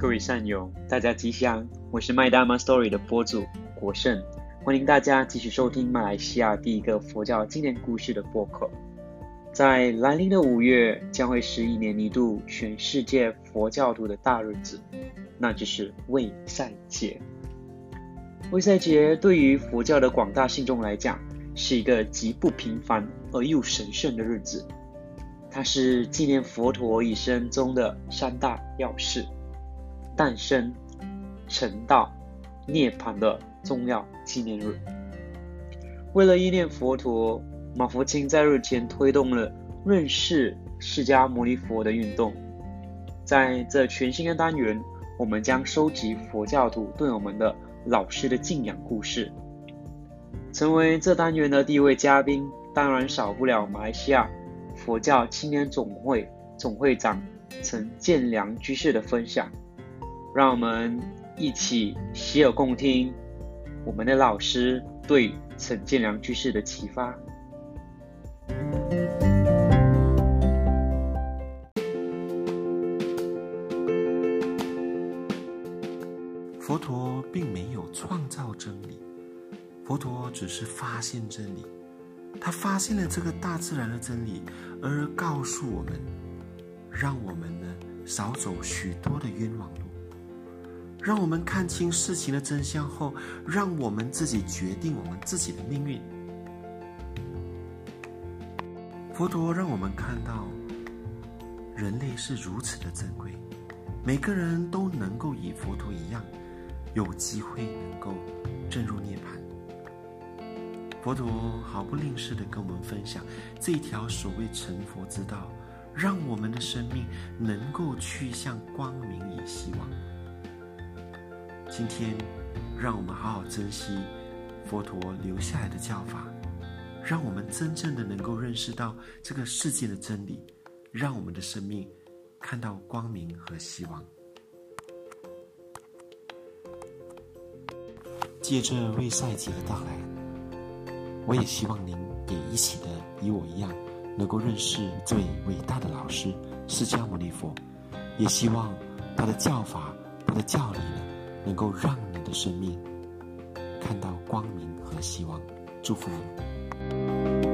各位善友，大家吉祥！我是麦达玛 Story 的播主国胜，欢迎大家继续收听马来西亚第一个佛教经典故事的播客。在来临的五月，将会是一年一度全世界佛教徒的大日子，那就是卫赛节。卫赛节对于佛教的广大信众来讲，是一个极不平凡而又神圣的日子。它是纪念佛陀一生中的三大要事：诞生、成道、涅槃的重要纪念日。为了纪念佛陀，马福清在日前推动了认识释迦牟尼佛的运动。在这全新的单元，我们将收集佛教徒对我们的老师的敬仰故事。成为这单元的第一位嘉宾，当然少不了马来西亚。佛教青年总会总会长陈建良居士的分享，让我们一起洗耳恭听我们的老师对陈建良居士的启发。佛陀并没有创造真理，佛陀只是发现真理。他发现了这个大自然的真理，而告诉我们，让我们呢少走许多的冤枉路，让我们看清事情的真相后，让我们自己决定我们自己的命运。佛陀让我们看到，人类是如此的珍贵，每个人都能够与佛陀一样，有机会能够进入涅槃。佛陀毫不吝啬的跟我们分享这条所谓成佛之道，让我们的生命能够去向光明与希望。今天，让我们好好珍惜佛陀留下来的教法，让我们真正的能够认识到这个世界的真理，让我们的生命看到光明和希望。借着为赛节的到来。我也希望您也一起的，与我一样，能够认识最伟大的老师释迦牟尼佛。也希望他的教法、他的教理，能够让你的生命看到光明和希望。祝福你。